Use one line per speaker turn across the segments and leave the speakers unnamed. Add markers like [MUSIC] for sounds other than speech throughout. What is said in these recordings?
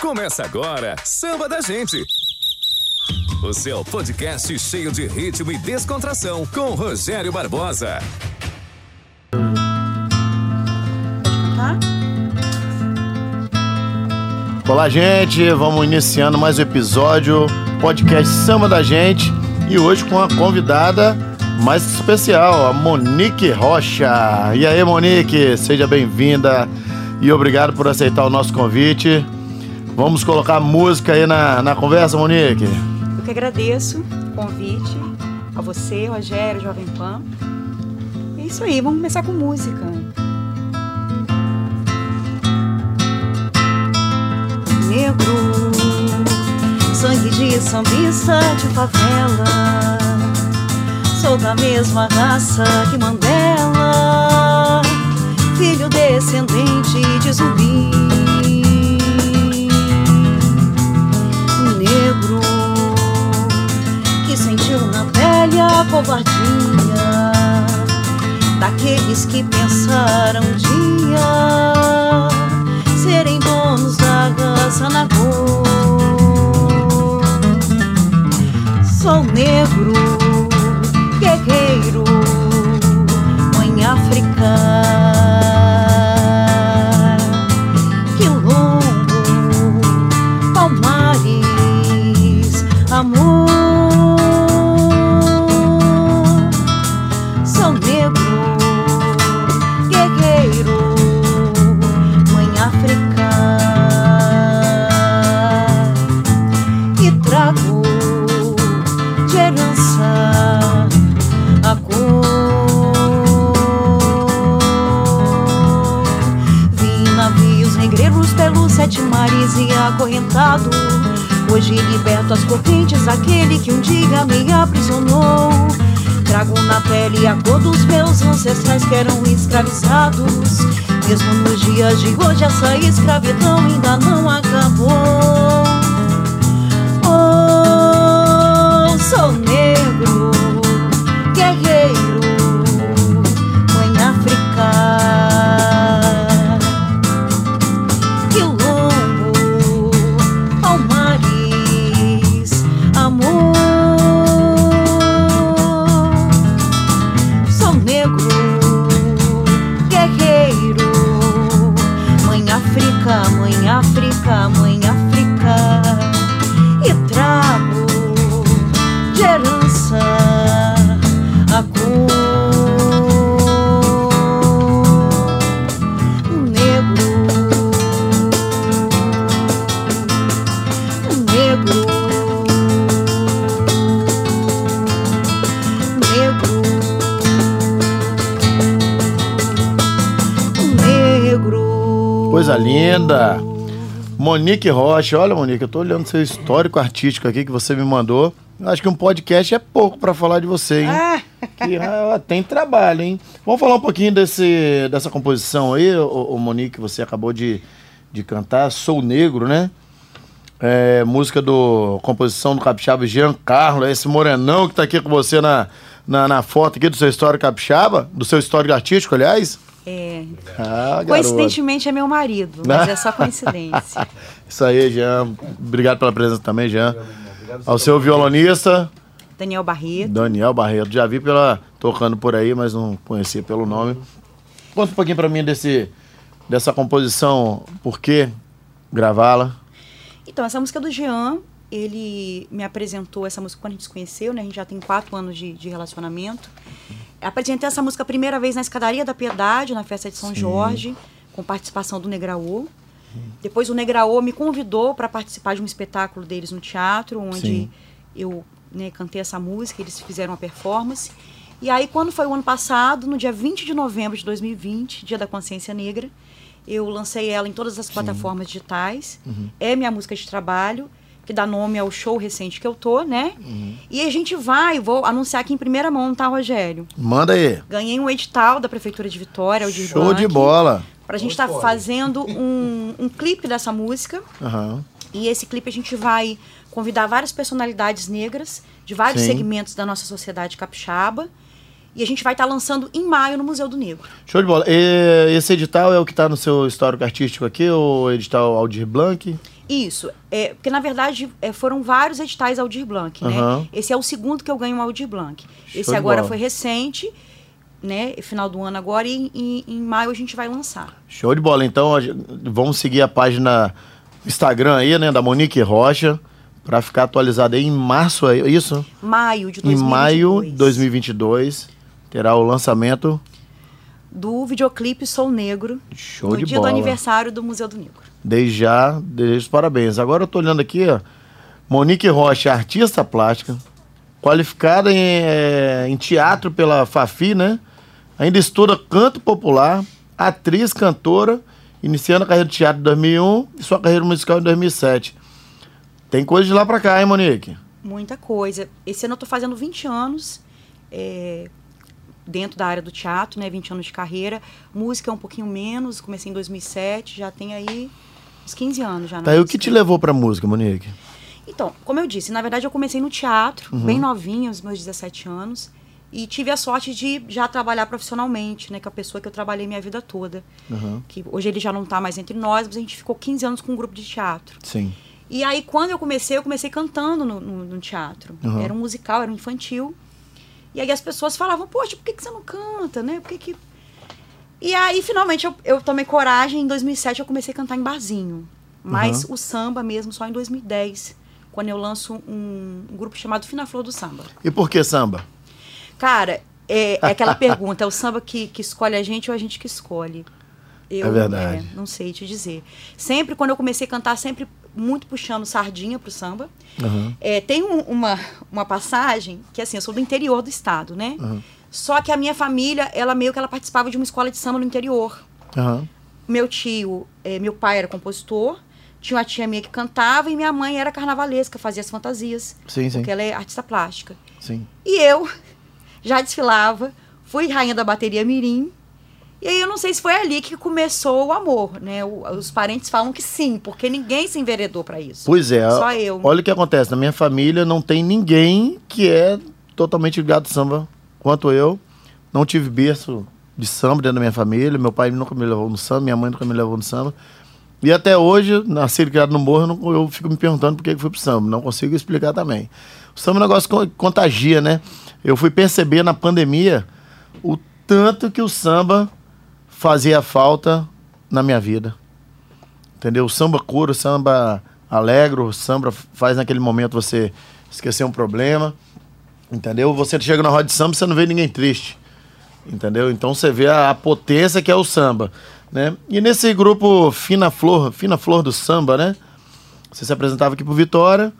Começa agora, Samba da Gente. O seu podcast cheio de ritmo e descontração com Rogério Barbosa.
Olá, gente. Vamos iniciando mais um episódio podcast Samba da Gente e hoje com a convidada mais especial, a Monique Rocha. E aí, Monique, seja bem-vinda e obrigado por aceitar o nosso convite. Vamos colocar música aí na, na conversa, Monique?
Eu que agradeço o convite a você, Rogério, Jovem Pan. É isso aí, vamos começar com música. Negro, sangue de sambista de favela. Sou da mesma raça que Mandela, filho descendente de zumbi. Covardia daqueles que pensaram um dia que eram escravizados. Mesmo nos dias de hoje, essa escravidão ainda não acabou.
Linda. Monique Rocha, olha, Monique, eu tô olhando seu histórico artístico aqui que você me mandou. Acho que um podcast é pouco pra falar de você, hein?
Ah,
Que, ah, tem trabalho, hein? Vamos falar um pouquinho desse, dessa composição aí, o, Monique, você acabou de, de cantar, Sou Negro, né? É, música do composição do capixaba Giancarlo, é esse morenão que tá aqui com você na, na, na foto aqui do seu histórico capixaba, do seu histórico artístico, aliás.
É.
Ah.
Coincidentemente é meu marido, mas é só coincidência. [LAUGHS]
Isso aí, Jean. Obrigado pela presença também, Jean. Ao seu violonista,
Daniel Barreto.
Daniel Barreto. Já vi pela tocando por aí, mas não conhecia pelo nome. Conta um pouquinho pra mim desse, dessa composição, por que gravá-la?
Então, essa música do Jean, ele me apresentou essa música quando a gente se conheceu, né? A gente já tem quatro anos de, de relacionamento. Apresentei essa música a primeira vez na Escadaria da Piedade, na festa de São Jorge, com participação do Negraô. Depois o Negraô me convidou para participar de um espetáculo deles no teatro, onde
Sim.
eu né, cantei essa música, eles fizeram uma performance. E aí, quando foi o ano passado, no dia 20 de novembro de 2020, Dia da Consciência Negra, eu lancei ela em todas as plataformas digitais. É minha música de trabalho, que dá nome ao show recente que eu tô, né? E a gente vai, vou anunciar aqui em primeira mão, tá, Rogério?
Manda aí.
Ganhei um edital da Prefeitura de Vitória, o
Show de bola.
Pra gente estar fazendo um, um clipe dessa música.
Aham.
E esse clipe a gente vai convidar várias personalidades negras de vários
Sim.
segmentos da nossa sociedade capixaba. E a gente vai estar lançando em maio no Museu do Negro.
Show de bola. E esse edital é o que está no seu histórico artístico aqui, o edital Aldir Blanc?
Isso, é, porque na verdade é, foram vários editais Aldir Blanc, né?
Aham.
Esse é o segundo que eu ganho um Aldir Blanc.
Show
Esse agora
bola.
foi recente, né? Final do ano agora e em, em maio a gente vai lançar.
Show de bola. Então, vamos seguir a página Instagram aí, né, da Monique Rocha, pra ficar atualizado aí em março, é isso?
Maio de
Em
2022.
maio de 2022 terá o lançamento.
Do videoclipe Sou Negro,
Show
no
de
dia
bola.
do aniversário do Museu do Negro.
Desde já, desde os parabéns. Agora eu tô olhando aqui, ó. Monique Rocha, artista plástica, qualificada em, eh, em teatro pela Fafi, né? Ainda estuda canto popular, atriz, cantora, iniciando a carreira de teatro em 2001 e sua carreira musical em 2007. Tem coisa de lá pra cá, hein, Monique?
Muita coisa. Esse ano eu tô fazendo 20 anos é, dentro da área do teatro, né? 20 anos de carreira. Música é um pouquinho menos, comecei em 2007, já tem aí uns 15 anos já
Tá, e o que te levou pra música, Monique?
Então, como eu disse, na verdade eu comecei no teatro,
Uhum.
bem novinha, aos meus 17 anos. E tive a sorte de já trabalhar profissionalmente, né? Com a pessoa que eu trabalhei minha vida toda.
Uhum.
Que hoje ele já não tá mais entre nós, mas a gente ficou 15 anos com um grupo de teatro.
Sim.
E aí, quando eu comecei, eu comecei cantando no, no- no teatro.
Uhum.
Era um musical, era um infantil. E aí as pessoas falavam, poxa, por que, que você não canta, né? Por que que... E aí, finalmente, eu, eu tomei coragem. Em 2007, eu comecei a cantar em barzinho. Mas
Uhum.
o samba mesmo, só em 2010. Quando eu lanço um, um grupo chamado Fina Flor do Samba.
E por que samba?
Cara, é, é aquela [LAUGHS] pergunta, é o samba que, que escolhe a gente ou a gente que escolhe? Eu,
É verdade.
é, não sei te dizer. Sempre, quando eu comecei a cantar, sempre muito puxando sardinha pro samba.
Uhum.
É, tem um- uma, uma passagem que, assim, eu sou do interior do estado, né?
Uhum.
Só que a minha família, ela meio que ela participava de uma escola de samba no interior.
Aham.
Meu tio, eh, meu pai era compositor, tinha uma tia minha que cantava e minha mãe era carnavalesca, fazia as fantasias.
Sim, sim.
Porque ela é artista plástica.
Sim.
E eu já desfilava, fui rainha da bateria Mirim. E aí eu não sei se foi ali que começou o amor, né? O- os parentes falam que sim, porque ninguém se enveredou pra isso.
Pois é.
Só eu.
Olha o que acontece. Na minha família não tem ninguém que é totalmente ligado ao samba quanto eu. Não tive berço de samba dentro da minha família. Meu pai nunca me levou no samba, minha mãe nunca me levou no samba. E até hoje, nasci e criado no morro, eu, não- eu fico me perguntando por que que fui pro samba. Não consigo explicar também. O samba é um negócio que contagia, né? Eu fui perceber na pandemia o tanto que o samba fazia falta na minha vida. Entendeu? O samba cura, o samba alegra, o samba faz naquele momento você esquecer um problema. Entendeu? Você chega na roda de samba, você não vê ninguém triste. Entendeu? Então você vê a, a potência que é o samba, né? E nesse grupo Fina Flor, Fina Flor do Samba, né? Você se apresentava aqui pro Vitória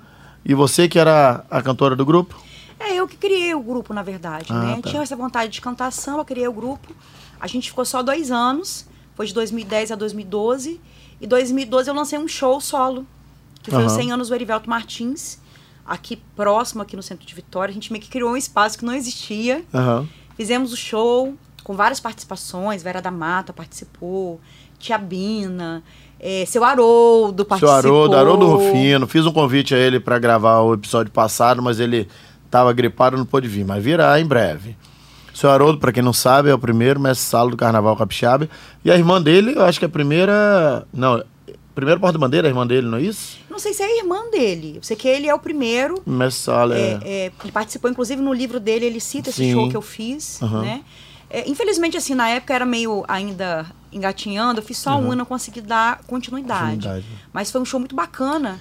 e você que era a cantora do grupo?
É eu que criei o grupo, na verdade,
Ah,
né?
tá.
Tinha essa vontade de cantar samba, criei o grupo. A gente ficou só dois anos, foi de 2010 a 2012. E 2012 eu lancei um show solo, que foi os
Aham.
100 anos do Erivelto Martins, aqui próximo, aqui no centro de Vitória. A gente meio que criou um espaço que não existia.
Aham.
Fizemos o show com várias participações. Vera da Mata participou, Tia Bina, eh, seu Haroldo
Seu
participou.
Haroldo, Haroldo Rufino. Fiz um convite a ele para gravar o episódio passado, mas ele estava gripado não pôde vir. Mas virá em breve. Seu Haroldo, para quem não sabe, é o primeiro mestre salo do Carnaval Capixaba. E a irmã dele, eu acho que é a primeira... Não, primeiro porta-bandeira é a irmã dele, não é isso?
Não sei se é a irmã dele. Eu sei que ele é o primeiro.
Mestre salo, é...
É, é, participou, inclusive, no livro dele, ele cita esse
Sim.
show que eu fiz,
Aham.
né? É, infelizmente, assim, na época era meio ainda engatinhando, eu fiz só um e não consegui dar continuidade.
Continuidade.
Mas foi um show muito bacana,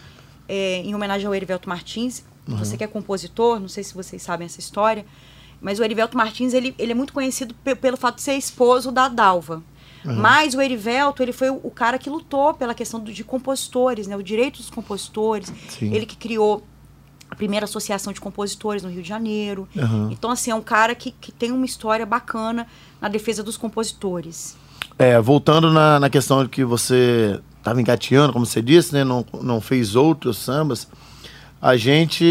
é, em homenagem ao Erivelto Martins. Você que é compositor, não sei se vocês sabem essa história, mas o Erivelto Martins, ele, ele é muito conhecido pe- pelo fato de ser esposo da Dalva. Mas o Erivelto, ele foi o, o cara que lutou pela questão do- de compositores, né? O direito dos compositores.
Sim.
Ele que criou a primeira associação de compositores no Rio de Janeiro.
Aham.
Então, assim, é um cara que, que tem uma história bacana na defesa dos compositores.
É, voltando na, na questão que você estava engateando, como você disse, né? Não, não fez outros sambas. A gente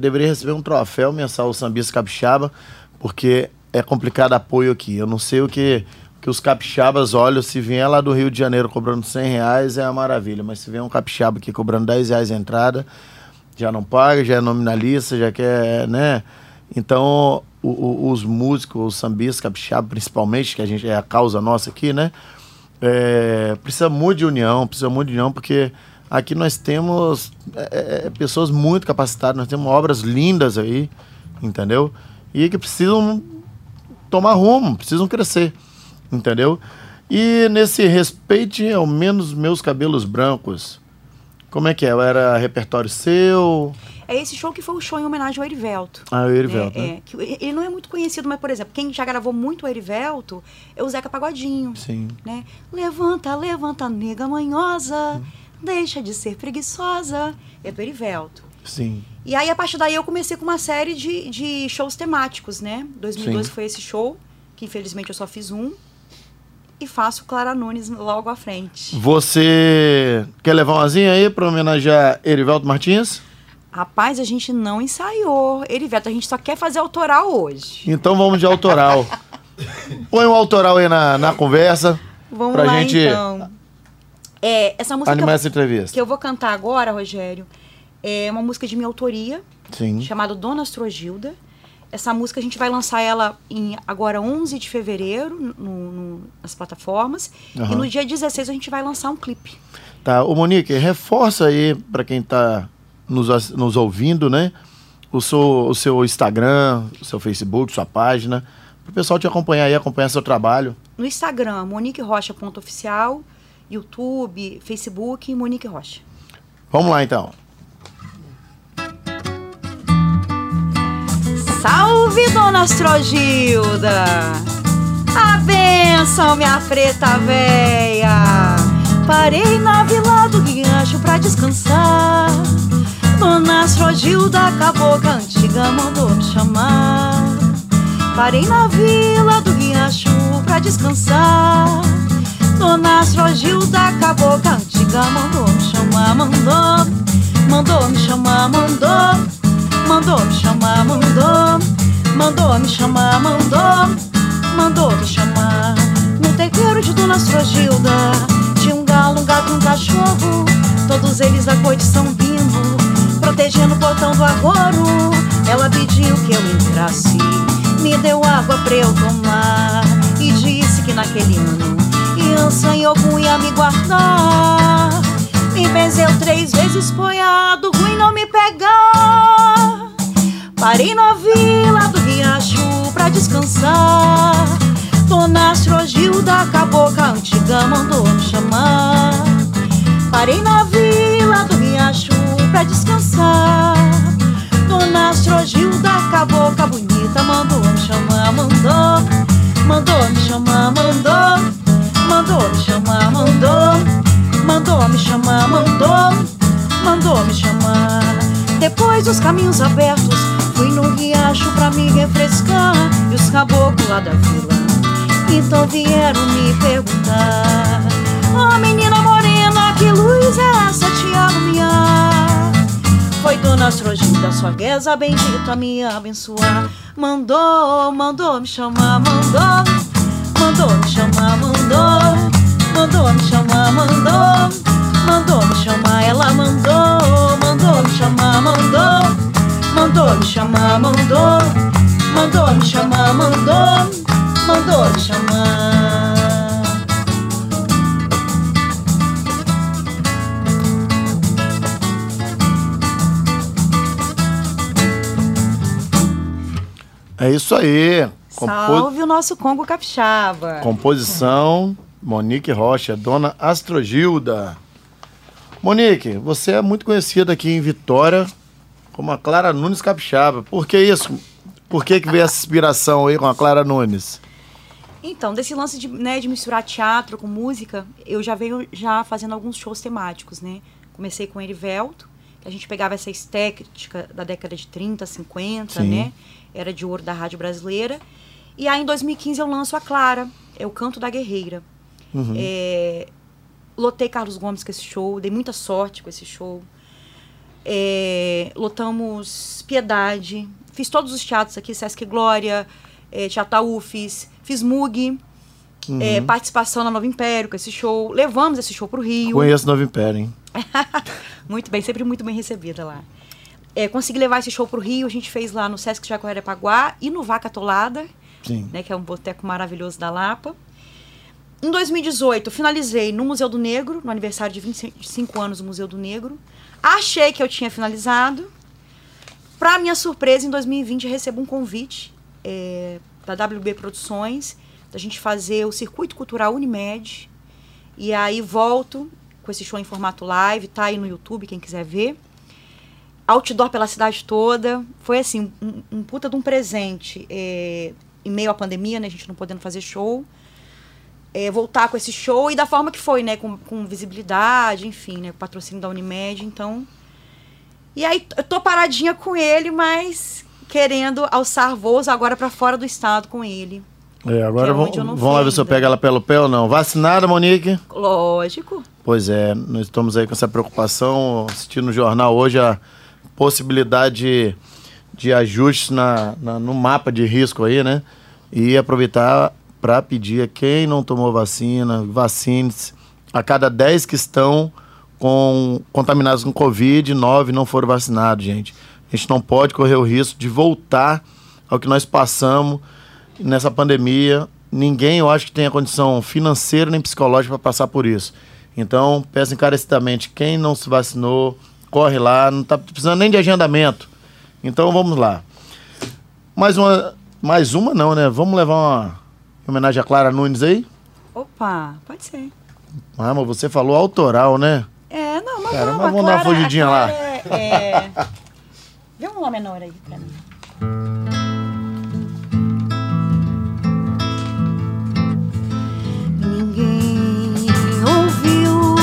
deveria receber um troféu mensal o Sambista Capixaba, porque é complicado apoio aqui. Eu não sei o que, que os capixabas olham. Se vier lá do Rio de Janeiro cobrando 100 reais, é uma maravilha. Mas se vier um capixaba aqui cobrando 10 reais a entrada, já não paga, já é nominalista, já quer, né? Então, o- o- os músicos, os sambistas capixaba, principalmente, que a gente é a causa nossa aqui, né? É, precisa muito de união, precisa muito de união, porque aqui nós temos é, é, pessoas muito capacitadas, nós temos obras lindas aí, entendeu? E que precisam tomar rumo, precisam crescer, entendeu? E nesse respeite ao menos meus cabelos brancos, como é que é? Era repertório seu?
É esse show que foi o show em homenagem ao Erivelto.
Ah, o Erivelto,
é,
né?
é, ele não é muito conhecido, mas, por exemplo, quem já gravou muito o Erivelto é o Zeca Pagodinho.
Sim.
Né? Levanta, levanta, nega manhosa, deixa de ser preguiçosa. É do Erivelto.
Sim.
E aí, a partir daí, eu comecei com uma série de, de shows temáticos, né? 2012
Sim.
foi esse show, que infelizmente eu só fiz um. E faço Clara Nunes logo à frente.
Você quer levar uma zinha aí pra homenagear Erivelto Martins?
Rapaz, a gente não ensaiou. Erivelto, a gente só quer fazer autoral hoje.
Então vamos de autoral. [LAUGHS] Põe o autoral aí na, na conversa
Vamos
pra
lá,
gente
então. É, essa música que
animar
eu,
entrevista.
que eu vou cantar agora, Rogério, é uma música de minha autoria,
Sim.
chamada Dona Astrogilda. Essa música a gente vai lançar ela em agora 11 de fevereiro no- no- nas plataformas. E
Aham.
no dia 16 a gente vai lançar um clipe.
Tá, ô Monique, reforça aí pra quem tá nos, nos ouvindo, né? O seu, o seu Instagram, o seu Facebook, sua página, pro pessoal te acompanhar aí, acompanhar seu trabalho.
No Instagram, moniquerocha.oficial, YouTube, Facebook, Monique Rocha.
Vamos lá então.
Salve, Dona Astrogilda! A benção, minha preta véia! Parei na vila do Guiancho pra descansar. Dona Astrogilda, a cabocla antiga, mandou me chamar. Parei na vila do Guiancho pra descansar. Dona Astrogilda, cabocla antiga, mandou me chamar, mandou. Mandou me chamar, mandou. Mandou me chamar, mandou. Mandou me chamar, mandou. Mandou me chamar. No terreiro de Dona Astrogilda tinha um galo, um gato, um cachorro. Todos eles da corte são vindo, protegendo o portão do agoro. Ela pediu que eu entrasse, me deu água pra eu tomar. E disse que naquele ano Iança e Ogum ia me guardar. Me benzeu três vezes poiado, ruim não me pegar. Parei na vila do riacho pra descansar. Dona Astrogilda, cabocla antiga, mandou me chamar. Parei na vila do riacho pra descansar. Dona Astrogilda, cabocla bonita, mandou me chamar, mandou. Mandou me chamar, mandou. Mandou me chamar, mandou. Mandou me chamar, mandou. Mandou me chamar. Depois dos caminhos abertos, fui no riacho pra me refrescar. E os caboclos lá da vila, então vieram me perguntar: Ó menina morena, que luz é essa te alumiar? Foi Dona Astrogilda, sua guesa bendita me abençoar. Mandou, mandou me chamar, mandou. Mandou me chamar, mandou. Mandou me chamar, mandou. Mandou me chamar, ela mandou. Mandou me chamar, mandou. Mandou me chamar, mandou. Mandou me chamar, mandou. Mandou me chamar.
É isso aí. Compo-
Salve o nosso Congo Capixaba.
Composição Monique Rocha, Dona Astrogilda. Monique, você é muito conhecida aqui em Vitória como a Clara Nunes Capixaba. Por que isso? Por que, que veio essa inspiração aí com a Clara Nunes?
Então, desse lance de, né, de misturar teatro com música, eu já venho já fazendo alguns shows temáticos, né? Comecei com Erivelto, que a gente pegava essa estética da década de 30, 50,
Sim.
né? Era de ouro da rádio brasileira. E aí, em 2015, eu lanço a Clara, é o Canto da Guerreira.
Uhum.
É, lotei Carlos Gomes com esse show, dei muita sorte com esse show. É, lotamos Piedade, fiz todos os teatros aqui, Sesc Glória, é, Teatro UFES, fiz MUG, é,
Uhum.
participação na Nova Império com esse show. Levamos esse show pro Rio.
Conheço Novo Império, hein? [LAUGHS]
muito bem, sempre muito bem recebida lá. É, consegui levar esse show pro Rio, a gente fez lá no Sesc Jacarepaguá e no Vaca Atolada,
Sim.
Né, que é um boteco maravilhoso da Lapa. Em 2018, finalizei no Museu do Negro, no aniversário de 25 anos do Museu do Negro. Achei que eu tinha finalizado. Para minha surpresa, em 2020 recebo um convite é, da WB Produções, da gente fazer o Circuito Cultural Unimed. E aí volto com esse show em formato live, tá aí no YouTube, quem quiser ver. Outdoor pela cidade toda. Foi assim, um, um puta de um presente. É, em meio à pandemia, né? A gente não podendo fazer show. É, voltar com esse show e da forma que foi, né? Com, com visibilidade, enfim, né? Patrocínio da Unimed, então. E aí, eu tô paradinha com ele, mas querendo alçar voos agora para fora do estado com ele.
É, agora
é
vamos, lá ver se eu pego ela pelo pé ou não. Vacinada, Monique?
Lógico.
Pois é, nós estamos aí com essa preocupação, assistindo no jornal hoje a possibilidade de, de ajustes na, na- no mapa de risco aí, né? E aproveitar para pedir a quem não tomou vacina, vacine-se. A cada 10 que estão com, contaminados com Covid, 9 não foram vacinados, gente. A gente não pode correr o risco de voltar ao que nós passamos nessa pandemia. Ninguém, eu acho que tem a condição financeira nem psicológica para passar por isso. Então, peço encarecidamente, quem não se vacinou, corre lá, não está precisando nem de agendamento. Então, vamos lá. Mais uma, mais uma não, né? Vamos levar uma homenagem a Clara Nunes aí?
Opa, pode ser.
Ah, mas você falou autoral, né?
É, não, mas
Caramba,
vamos,
vamos dar uma fugidinha lá.
É, é... Vê um lá menor aí pra mim. Ninguém ouviu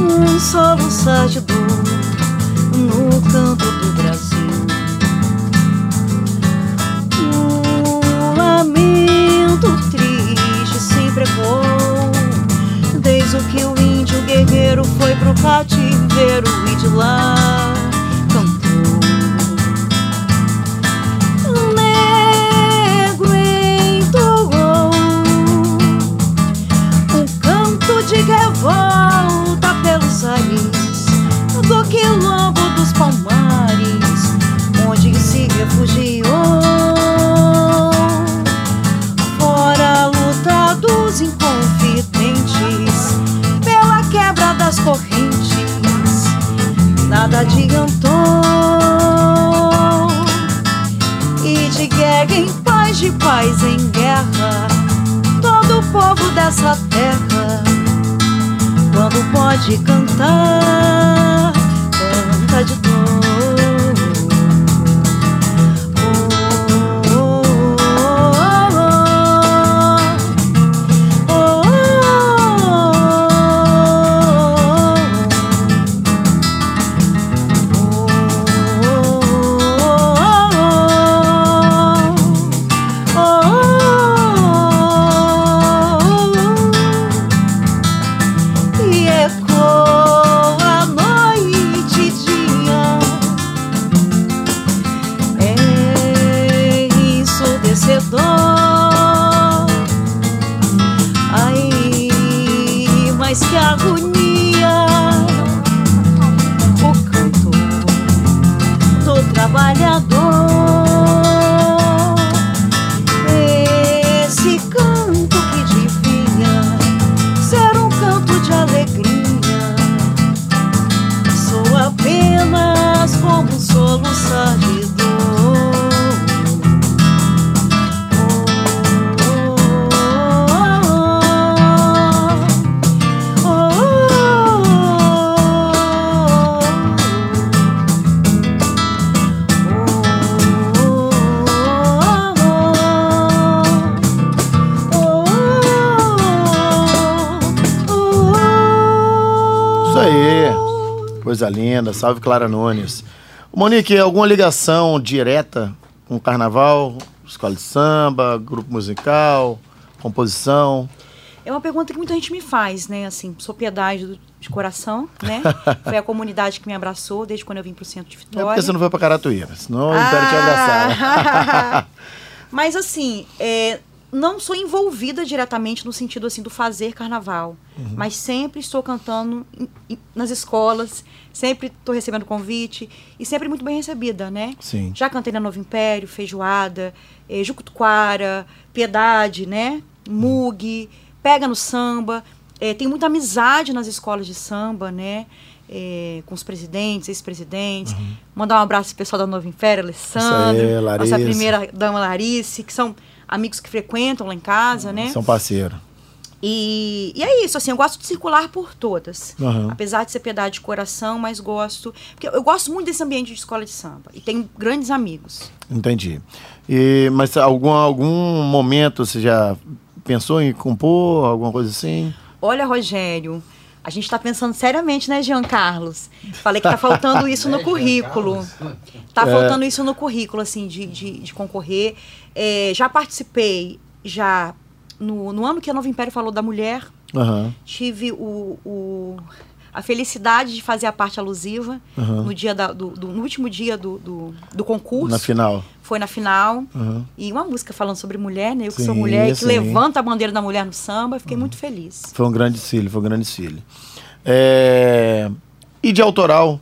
um soluçar de dor no canto do Brasil. Um lamento triste sempre ecoou Desde que o índio guerreiro foi pro cativeiro e de lá refugiou. Fora a luta dos inconfidentes pela quebra das correntes, nada adiantou. E de guerra em paz, de paz em guerra, todo o povo dessa terra, quando pode cantar, soluçar de.
Coisa linda. Salve Clara Nunes. Monique, alguma ligação direta com o carnaval? Escola de samba, grupo musical, composição?
É uma pergunta que muita gente me faz, né? Assim, sou piedade de coração, né? [LAUGHS] Foi a comunidade que me abraçou desde quando eu vim pro centro de
É
Vitória.
porque você não foi pra Caratuíra, senão eu quero te abraçar.
Mas assim, é, não sou envolvida diretamente no sentido assim do fazer carnaval,
Uhum.
mas sempre estou cantando em- em- nas escolas, sempre estou recebendo convite e sempre muito bem recebida, né?
Sim.
Já cantei na Novo Império, Feijoada, eh, Jucutuquara, Piedade, né? Mug, pega no samba. É, tem muita amizade nas escolas de samba, né? É, com os presidentes, ex-presidentes.
Uhum.
Mandar um abraço pro pessoal da Nova Império, Alessandro,
aí, Larissa.
nossa primeira dama Larice, que são amigos que frequentam lá em casa, né?
São parceiros.
E, e é isso, assim, eu gosto de circular por todas.
Aham.
Apesar de ser piedade de coração, mas gosto. Porque eu, eu gosto muito desse ambiente de escola de samba. E tenho grandes amigos.
Entendi. E, mas algum, algum momento você já pensou em compor, alguma coisa assim?
Olha, Rogério, a gente está pensando seriamente, né, Jean Carlos? Falei que tá faltando isso no [LAUGHS] currículo. Tá faltando isso no currículo, assim, de, de, de concorrer. É, já participei, já no, no ano que a Nova Império falou da mulher,
Aham.
tive o, o- a felicidade de fazer a parte alusiva
Aham.
no dia da- do, do- no último dia do, do, do concurso.
Na final.
Foi na final.
Aham.
E uma música falando sobre mulher, né? Eu que sou
Sim,
mulher e que
sim.
levanta a bandeira da mulher no samba. Fiquei muito feliz.
Foi um grande cílio, foi um grande cílio. É, E de autoral?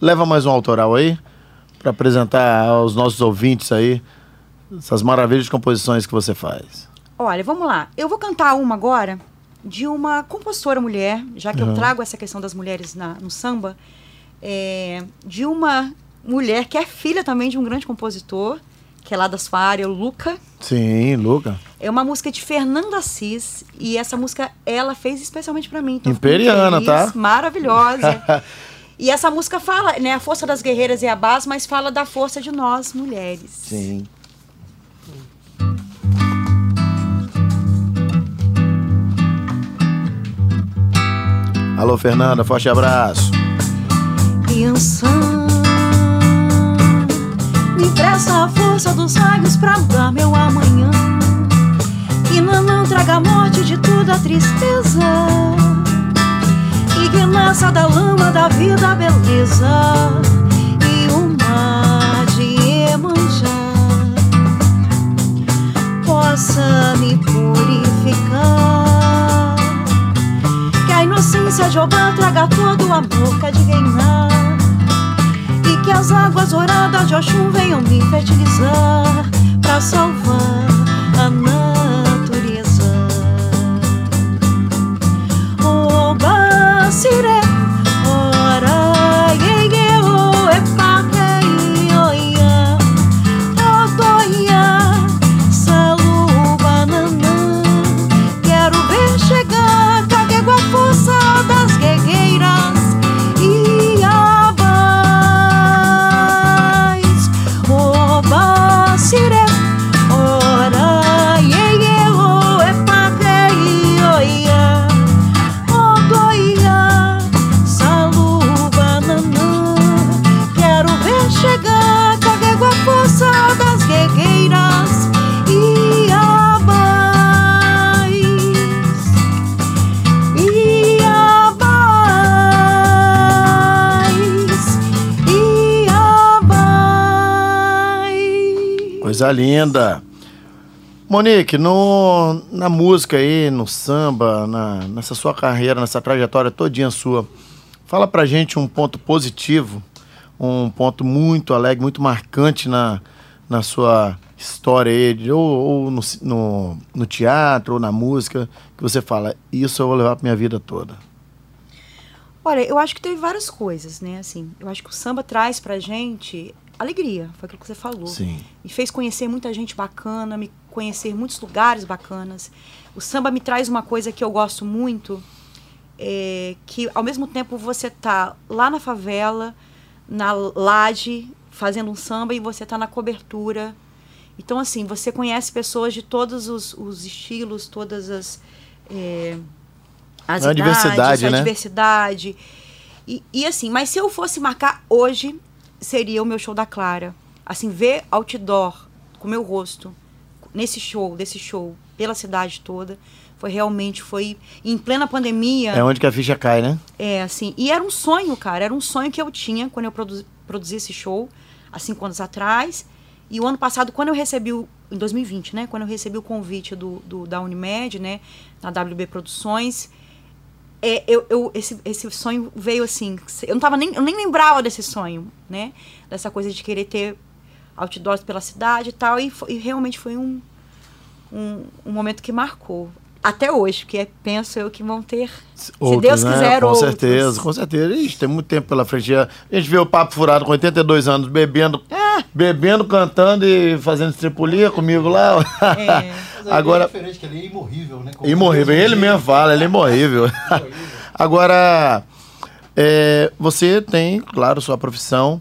Leva mais um autoral aí para apresentar aos nossos ouvintes aí essas maravilhas de composições que você faz.
Olha, vamos lá. Eu vou cantar uma agora de uma compositora mulher, já que
Uhum.
eu trago essa questão das mulheres na- no samba, é, de uma mulher que é filha também de um grande compositor, que é lá da sua área, o Luca.
Sim, Luca.
É uma música de Fernanda Assis e essa música ela fez especialmente pra mim. Então
Imperiana,
feliz,
tá?
Maravilhosa. [LAUGHS] e essa música fala, né, a força das guerreiras e a base, mas fala da força de nós mulheres.
Sim. Alô, Fernanda, forte abraço.
Pensando, me presta a força dos raios pra mudar meu amanhã. Que não, não traga a morte de toda a tristeza. E que nasça da lama da vida a beleza. E o mar de Iemanjá possa me purificar. Que a inocência de Obá traga todo o amor que há de reinar. E que as águas douradas de Oxum venham me fertilizar pra salvar a natureza.
Linda. Monique, no, na música aí, no samba, na- nessa sua carreira, nessa trajetória todinha sua, fala pra gente um ponto positivo, um ponto muito alegre, muito marcante na, na sua história aí, ou, ou no, no, no teatro, ou na música, que você fala, isso eu vou levar pra minha vida toda.
Olha, eu acho que teve várias coisas, né? Assim, eu acho que o samba traz pra gente alegria, foi aquilo que você falou.
Sim.
Me fez conhecer muita gente bacana, me conhecer muitos lugares bacanas. O samba me traz uma coisa que eu gosto muito, é que ao mesmo tempo você tá lá na favela, na laje, fazendo um samba e você tá na cobertura. Então, assim, você conhece pessoas de todos os, os estilos, todas as. é, as
uma
idades,
diversidade,
a
né?
diversidade. E, e assim, mas se eu fosse marcar hoje, seria o meu show da Clara. Assim, ver outdoor com meu rosto nesse show, desse show, pela cidade toda, foi realmente, foi em plena pandemia.
É onde que a ficha cai, né?
É, assim, e era um sonho, cara, era um sonho que eu tinha quando eu produ produzi esse show, há cinco anos atrás. E o ano passado, quando eu recebi, o, em 2020, né, quando eu recebi o convite do, do- da Unimed, né, na WB Produções, é, eu, eu- esse, esse sonho veio assim, eu não tava nem, eu nem lembrava desse sonho, né, dessa coisa de querer ter outdoors pela cidade e tal, e, foi- e realmente foi um, um, um momento que marcou. Até hoje, porque penso eu que vão ter,
Outros,
se Deus
né?
quiser,
Com
outros.
certeza, com certeza. Ixi, tem muito tempo pela frente. A gente vê o Papo Furado com 82 anos, bebendo,
Ah.
Bebendo, cantando e fazendo estripulia comigo lá.
É. [LAUGHS]
Agora,
diferente que ele é imorrível, né? Como
imorrível. Ele mesmo fala, ele é [LAUGHS] imorrível. Agora, é, você tem, claro, sua profissão,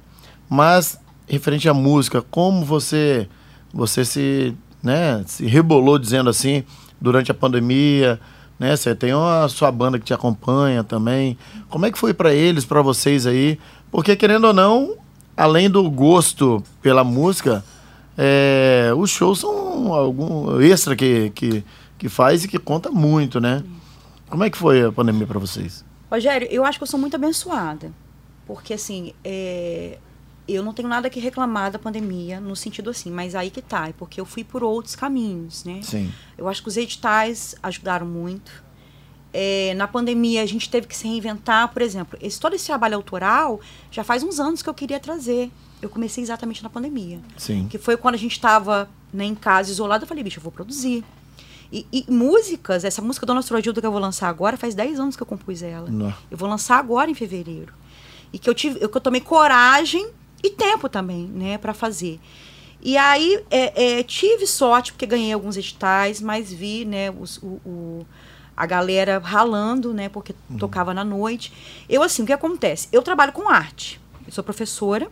mas referente à música, como você, você se, né, se rebolou dizendo assim durante a pandemia, né? Você tem a sua banda que te acompanha também. Como é que foi para eles, para vocês aí? Porque querendo ou não, além do gosto pela música, é, os shows são algum extra que, que, que faz e que conta muito, né? Como é que foi a pandemia para vocês?
Rogério, eu acho que eu sou muito abençoada. Porque, assim, é, eu não tenho nada que reclamar da pandemia, no sentido assim, mas aí que tá, é porque eu fui por outros caminhos, né?
Sim.
Eu acho que os editais ajudaram muito. É, na pandemia, a gente teve que se reinventar. Por exemplo, esse, todo esse trabalho autoral já faz uns anos que eu queria trazer. Eu comecei exatamente na pandemia.
Sim.
Que foi quando a gente estava né, em casa, isolado. Eu falei, bicho, eu vou produzir. E, e músicas, essa música Dona Astrodilda que eu vou lançar agora, faz 10 anos que eu compus ela.
Nó.
Eu vou lançar agora em fevereiro. E que eu tive, eu, que eu tomei coragem e tempo também, né, para fazer. E aí é, é, tive sorte porque ganhei alguns editais, mas vi, né, os- o, o- a galera ralando, né, porque tocava na noite. Eu assim, o que acontece? Eu trabalho com arte. Eu sou professora,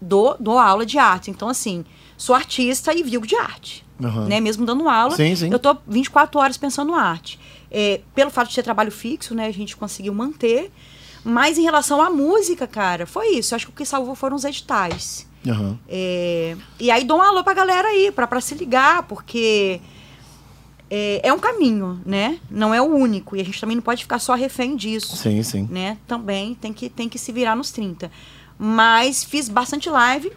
dou, dou aula de arte. Então assim, sou artista e vivo de arte.
Aham.
Né, mesmo dando aula,
Sim, sim.
eu tô 24 horas pensando em arte. É, pelo fato de ter trabalho fixo, né, a gente conseguiu manter. Mas em relação à música, cara, foi isso. Eu acho que o que salvou foram os editais.
Aham.
É, e aí dou um alô pra galera aí, pra, pra se ligar, porque é, é um caminho, né? Não é o único. E a gente também não pode ficar só refém disso
Sim, sim.
né? Também tem que, tem que se virar nos 30. Mas fiz bastante live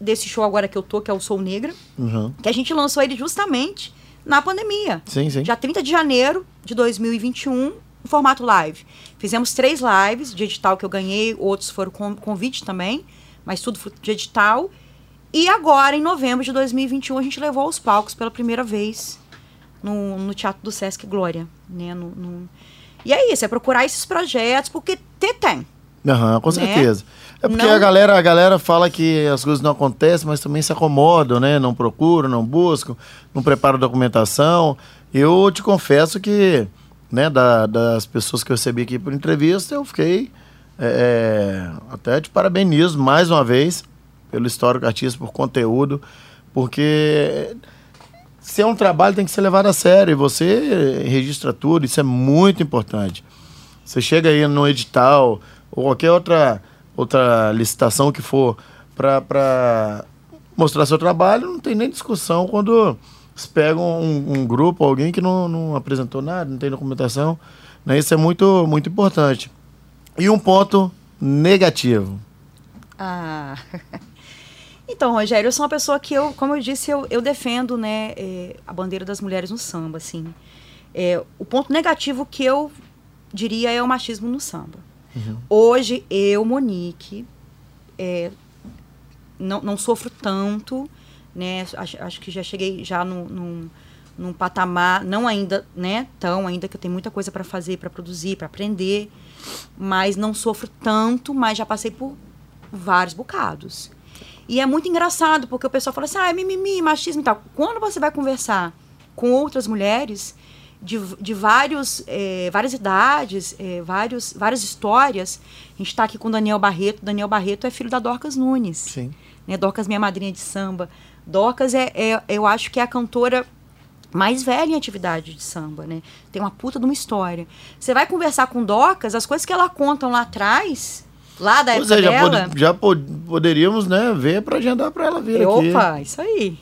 desse show agora que eu tô, que é o Sou Negra,
Uhum.
que a gente lançou ele justamente na pandemia.
Sim, sim.
Dia 30 de janeiro de 2021, em formato live. Fizemos três lives de edital que eu ganhei, outros foram com convite também, mas tudo de edital. E agora, em novembro de 2021, a gente levou aos palcos pela primeira vez no, no Teatro do Sesc Glória. Né? No, no- E é isso, é procurar esses projetos, porque ter tem.
Aham, com
Né?
certeza. É porque
Não-
a, galera, a galera fala que as coisas não acontecem, mas também se acomodam, né? Não procuram, não buscam, não preparam documentação. Eu te confesso que, né, da- das pessoas que eu recebi aqui por entrevista, eu fiquei é, é, até te parabenizo mais uma vez pelo histórico artista, por conteúdo, porque se é um trabalho tem que ser levado a sério e você registra tudo, isso é muito importante. Você chega aí no edital ou qualquer outra, outra licitação que for para mostrar seu trabalho, não tem nem discussão quando se pega um, um grupo, alguém que não, não apresentou nada, não tem documentação. Né? Isso é muito, muito importante. E um ponto negativo.
Ah. [LAUGHS] Então, Rogério, eu sou uma pessoa que eu, como eu disse, eu, eu defendo, né, eh, a bandeira das mulheres no samba, assim. É, o ponto negativo que eu diria é o machismo no samba. Hoje, eu, Monique, é, não, não sofro tanto, né? Acho, acho que já cheguei já no, num, num patamar, não ainda, né? Tão ainda que eu tenho muita coisa para fazer, para produzir, para aprender, mas não sofro tanto, mas já passei por vários bocados. E é muito engraçado, porque o pessoal fala assim, ah, é mimimi, machismo e tal. Quando você vai conversar com outras mulheres de, de vários, eh, várias idades, eh, vários, várias histórias, a gente está aqui com o Daniel Barreto. Daniel Barreto é filho da Dorcas Nunes.
Sim.
Né? Dorcas, minha madrinha de samba. Dorcas é, é, eu acho que é a cantora mais velha em atividade de samba, né? Tem uma puta de uma história. Você vai conversar com Dorcas, as coisas que ela contam lá atrás, lá da
Pois
época
é, já,
dela.
pod- já pod- poderíamos né, ver para agendar para ela vir aqui.
Opa, isso aí.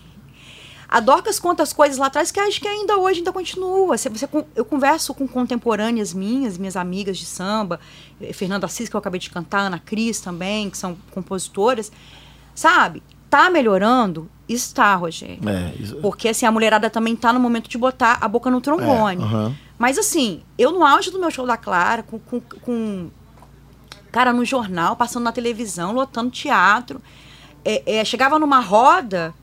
A Dorcas conta as coisas lá atrás que acho que ainda hoje ainda continua. Você, você eu converso com contemporâneas minhas, minhas amigas de samba, eh, Fernanda Assis, que eu acabei de cantar, Ana Cris também, que são compositoras. Sabe? Tá melhorando? Está, Rogério.
É, isso-
Porque assim, a mulherada também tá no momento de botar a boca no trombone.
É, aham.
Mas assim, eu no auge do meu show da Clara, com, com, com cara no jornal, passando na televisão, lotando teatro. É, é, chegava numa roda,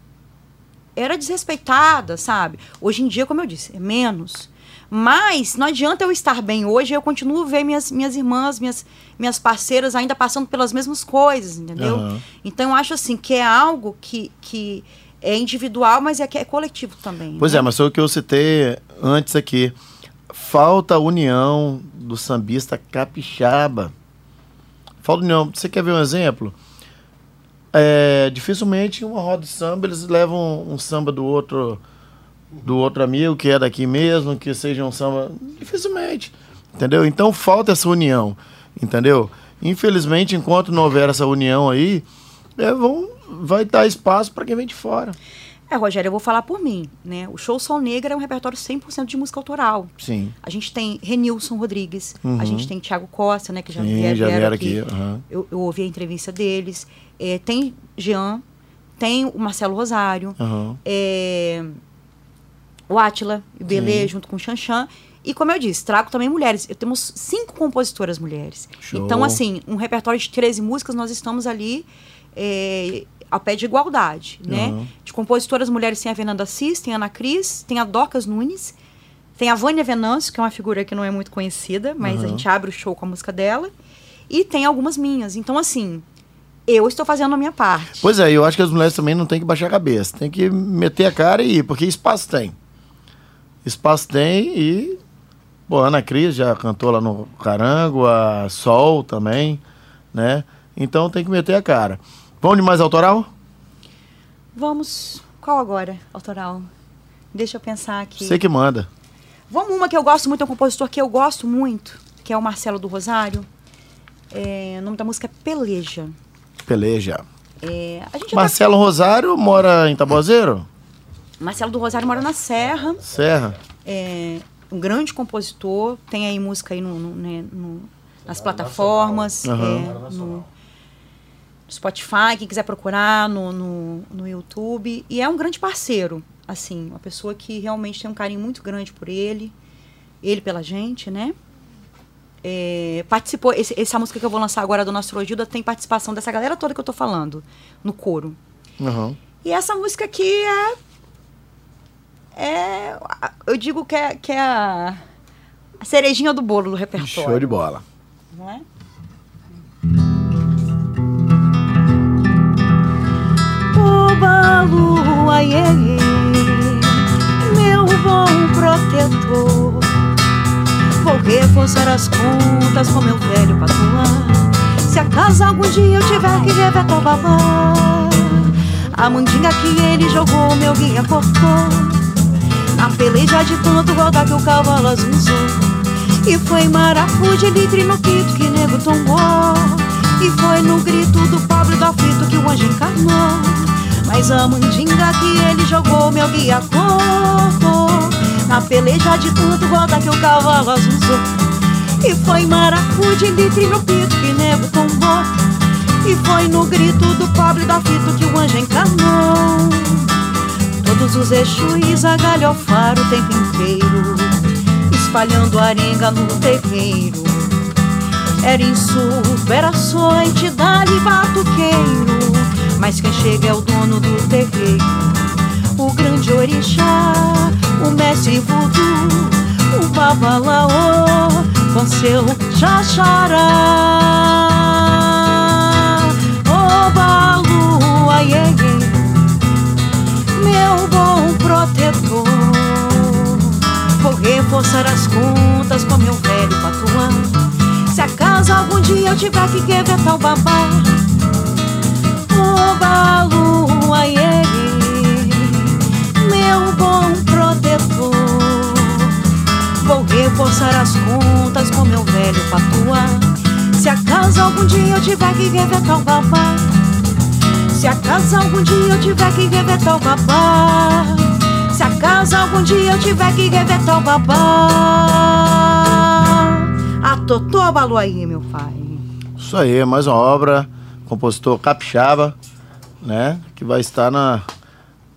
era desrespeitada, sabe? Hoje em dia, como eu disse, é menos. Mas não adianta eu estar bem hoje, eu continuo ver minhas, minhas irmãs, minhas, minhas parceiras ainda passando pelas mesmas coisas, entendeu?
Aham.
Então eu acho assim que é algo que, que é individual, mas é que é coletivo também.
Pois
né?
é, mas foi o que eu citei antes aqui. Falta a união do sambista capixaba. Falta união. Você quer ver um exemplo? É, dificilmente uma roda de samba eles levam um samba do outro do outro amigo que é daqui mesmo, que seja um samba. Dificilmente. Entendeu? Então falta essa união. Entendeu? Infelizmente, enquanto não houver essa união aí, é, vão, vai dar espaço para quem vem de fora.
É, Rogério, eu vou falar por mim, né? O Show Sol Negra é um repertório 100% de música autoral.
Sim.
A gente tem Renilson Rodrigues,
Uhum.
a gente tem Tiago Costa, né? Que já,
Sim,
vier-
já
vieram
vieram
aqui.
aqui, aham.
Eu, eu ouvi a entrevista deles. É, tem Jean, tem o Marcelo Rosário,
Aham.
é, o Átila, o Belê,
Sim.
junto com o Xanxan. E como eu disse, trago também mulheres. Eu temos cinco compositoras mulheres.
Show.
Então, assim, um repertório de 13 músicas, nós estamos ali é, ao pé de igualdade, né?
Aham.
De compositoras mulheres tem a Fernanda Assis, tem a Ana Cris, tem a Dorcas Nunes, tem a Vânia Venâncio, que é uma figura que não é muito conhecida, mas a
Aham.
gente abre o show com a música dela. E tem algumas minhas. Então, assim, eu estou fazendo a minha parte.
Pois é, eu acho que as mulheres também não tem que baixar a cabeça. Tem que meter a cara e ir, porque espaço tem. Espaço tem e. Pô, a Ana Cris já cantou lá no Carango, a Sol também, né? Então tem que meter a cara. Vamos de mais autoral?
Vamos. Qual agora, autoral? Deixa eu pensar aqui.
Você que manda.
Vamos uma que eu gosto muito, é um compositor que eu gosto muito, que é o Marcelo do Rosário. É, o nome da música é Peleja.
Peleja.
É, a gente já
Marcelo Rosário mora em Tabozeiro?
tá- Marcelo do Rosário mora na Serra,
Serra.
é um grande compositor, tem aí música aí no, no- né, no- nas plataformas,
Aham.
é, no Spotify, quem quiser procurar, no, no, no YouTube. E é um grande parceiro, assim, uma pessoa que realmente tem um carinho muito grande por ele, ele pela gente, né? É, participou, esse- essa música que eu vou lançar agora, Dona Astrogilda, tem participação dessa galera toda que eu tô falando, no coro.
Aham.
E essa música aqui é. É. Eu digo que é, que é a, a cerejinha do bolo do repertório.
Show de bola.
Não é? Lua, iê, iê, meu bom protetor. Vou reforçar as contas com meu velho patuá. Se acaso algum dia eu tiver que revetar o babá, a mandinga que ele jogou, meu guia cortou. A peleja de tanto rodar que o cavalo azulzou. E foi maracu de litre que nego tombou. E foi no grito do pobre do aflito que o anjo encarnou. Mas a mandinga que ele jogou, meu guia cortou. Na peleja de tanto rodar que o cavalo azulzou. E foi maracu de no pito que nego tombou. E foi no grito do pobre do aflito que o anjo encarnou. Todos os Exus agalhofaram o tempo inteiro, espalhando arenga no terreiro. Era insurdo, era só entidade batuqueiro, mas quem chega é o dono do terreiro. O grande orixá, o mestre voodoo, o babalaô, com seu xaxará. Oba, lua, iê, iê meu bom protetor. Vou reforçar as contas com meu velho patuã. Se acaso algum dia eu tiver que quebrar o babá, reforçar as contas com meu velho patuã. Se acaso algum dia eu tiver que quebrar o babá. Se acaso algum dia eu tiver que revetar o babá Se acaso algum dia eu tiver que revetar o babá A Totô abalou aí, meu pai
Isso aí, mais uma obra, compositor capixaba, né? Que vai estar na,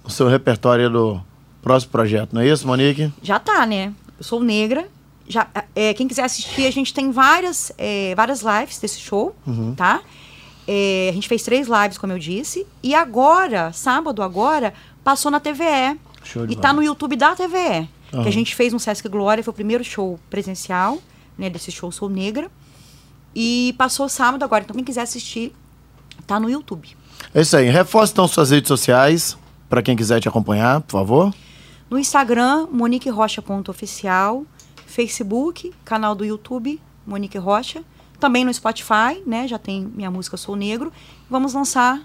no seu repertório do próximo projeto, não é isso, Monique?
Já tá, né? Eu sou negra já, é, Quem quiser assistir, a gente tem várias, é, várias lives desse show, tá? É, a gente fez três lives, como eu disse. E agora, sábado agora, passou na TVE.
Show de
e tá no YouTube da TVE.
Aham.
Que a gente fez no Sesc Glória, foi o primeiro show presencial, né? Desse show Sou Negra. E passou sábado agora. Então, quem quiser assistir, tá no YouTube.
É isso aí. Reforce então suas redes sociais para quem quiser te acompanhar, por favor.
No Instagram, moniquerocha.oficial. Facebook, canal do YouTube, Monique Rocha. Também no Spotify, né? Já tem minha música Sou Negro. Vamos lançar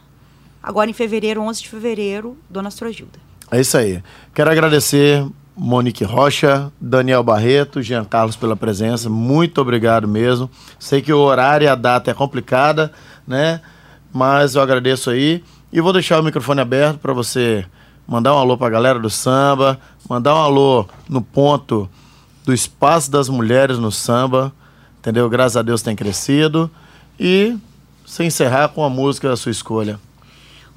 agora em fevereiro, 11 de fevereiro, Dona Astrogilda.
É isso aí. Quero agradecer Monique Rocha, Daniel Barreto, Jean Carlos pela presença. Muito obrigado mesmo. Sei que o horário e a data é complicada, né? Mas eu agradeço aí e vou deixar o microfone aberto para você mandar um alô para a galera do samba, mandar um alô no ponto do espaço das mulheres no samba, entendeu? Graças a Deus tem crescido e se encerrar com a música da sua escolha.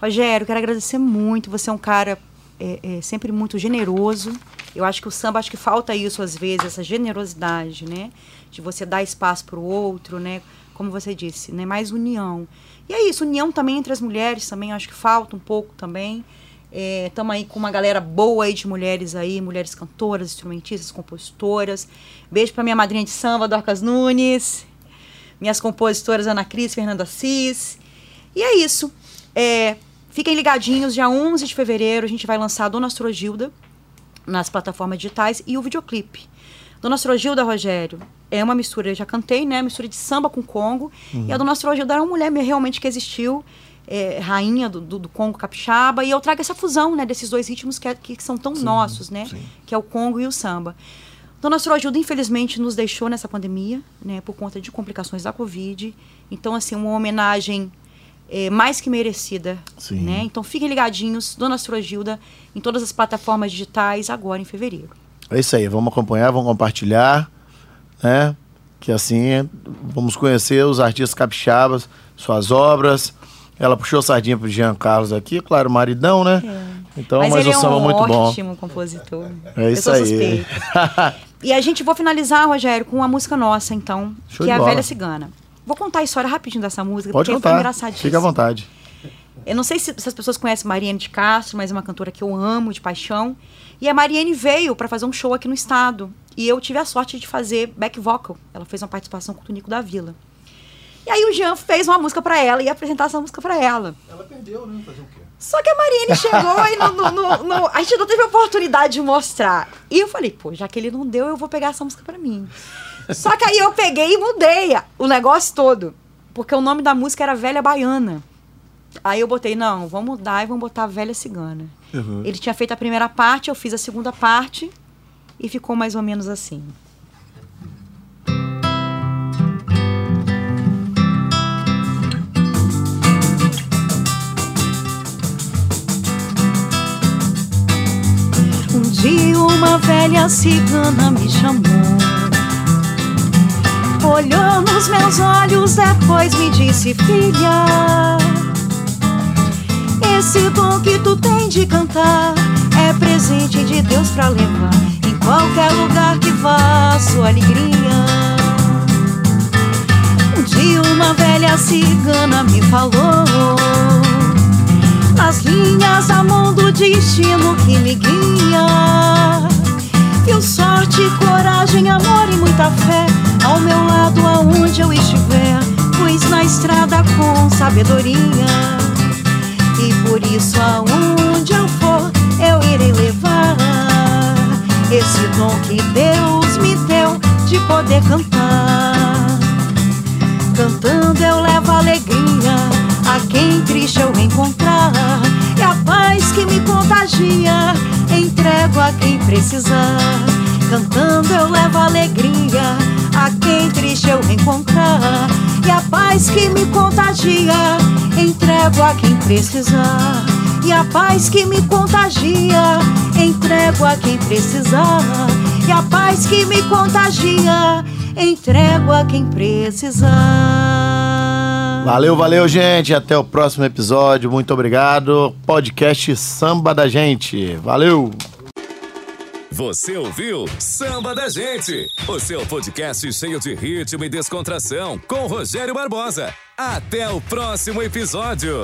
Rogério, quero agradecer muito. Você é um cara é, é, sempre muito generoso. Eu acho que o samba, acho que falta isso às vezes, essa generosidade, né? De você dar espaço para o outro, né? Como você disse, né? Mais união. E é isso, união também entre as mulheres também, acho que falta um pouco também. Estamos aí com uma galera boa aí de mulheres aí, mulheres cantoras, instrumentistas, compositoras. Beijo para minha madrinha de samba, Dorcas Nunes. Minhas compositoras Ana Cris, Fernanda Assis. E é isso. É, fiquem ligadinhos, dia 11 de fevereiro a gente vai lançar a Dona Astrogilda nas plataformas digitais e o videoclipe. Dona Astrogilda, Rogério, é uma mistura, eu já cantei, né? Mistura de samba com Congo. E a Dona Astrogilda era uma mulher realmente que existiu, é, rainha do, do, do Congo capixaba. E eu trago essa fusão, né? Desses dois ritmos que, é- que são tão nossos, né? Que é o Congo e o samba. Dona Astrogilda, infelizmente, nos deixou nessa pandemia, né? Por conta de complicações da Covid. Então, assim, uma homenagem é, mais que merecida,
Sim.
né? Então, fiquem ligadinhos, Dona Astrogilda, em todas as plataformas digitais, agora em fevereiro.
É isso aí, vamos acompanhar, vamos compartilhar, né? Que assim vamos conhecer os artistas capixabas, suas obras. Ela puxou sardinha pro Jean Carlos aqui, claro, maridão, né? Então, mas,
ele
o
é
samba
um
muito bom.
ótimo compositor.
É isso aí.
E a gente vou finalizar, Rogério, com uma música nossa, então,
Show
que é a. Velha Cigana. Vou contar a história rapidinho dessa música,
Pode
porque foi
contar.
engraçadíssimo.
Fica à vontade.
Eu não sei se, se as pessoas conhecem Mariane de Castro, mas é uma cantora que eu amo de paixão. E a Mariane veio para fazer um show aqui no estado. E eu tive a sorte de fazer back vocal. Ela fez uma participação com o Tonico da Vila. E aí o Jean fez uma música para ela e ia apresentar essa música para ela.
Ela perdeu, né? Fazer o quê?
Só que a Mariane [LAUGHS] chegou e no, no- no- a gente não teve a oportunidade de mostrar. E eu falei, pô, já que ele não deu, eu vou pegar essa música pra mim. Só que aí eu peguei e mudei o negócio todo. Porque o nome da música era Velha Baiana. Aí eu botei, não, vamos mudar e vamos botar Velha Cigana. Ele tinha feito a primeira parte, eu fiz a segunda parte e ficou mais ou menos assim. Um dia uma velha cigana me chamou. Olhou nos meus olhos, depois me disse, filha. Esse dom que tu tem de cantar é presente de Deus pra levar em qualquer lugar que vá, sua alegria. Um dia uma velha cigana me falou nas linhas da mão do destino que me guia. Viu sorte, coragem, amor e muita fé ao meu lado aonde eu estiver, pois na estrada com sabedoria. Por isso aonde eu for, eu irei levar esse dom que Deus me deu de poder cantar. Cantando eu levo alegria a quem triste eu encontrar. E a paz que me contagia, entrego a quem precisar. Cantando eu levo alegria a quem triste eu encontrar. E a paz que me contagia, entrego a quem precisar. E a paz que me contagia, entrego a quem precisar. E a paz que me contagia, entrego a quem precisar.
Valeu, valeu, gente. Até o próximo episódio. Muito obrigado. Podcast Samba da Gente. Valeu.
Você ouviu Samba da Gente, o seu podcast cheio de ritmo e descontração com Rogério Barbosa. Até o próximo episódio.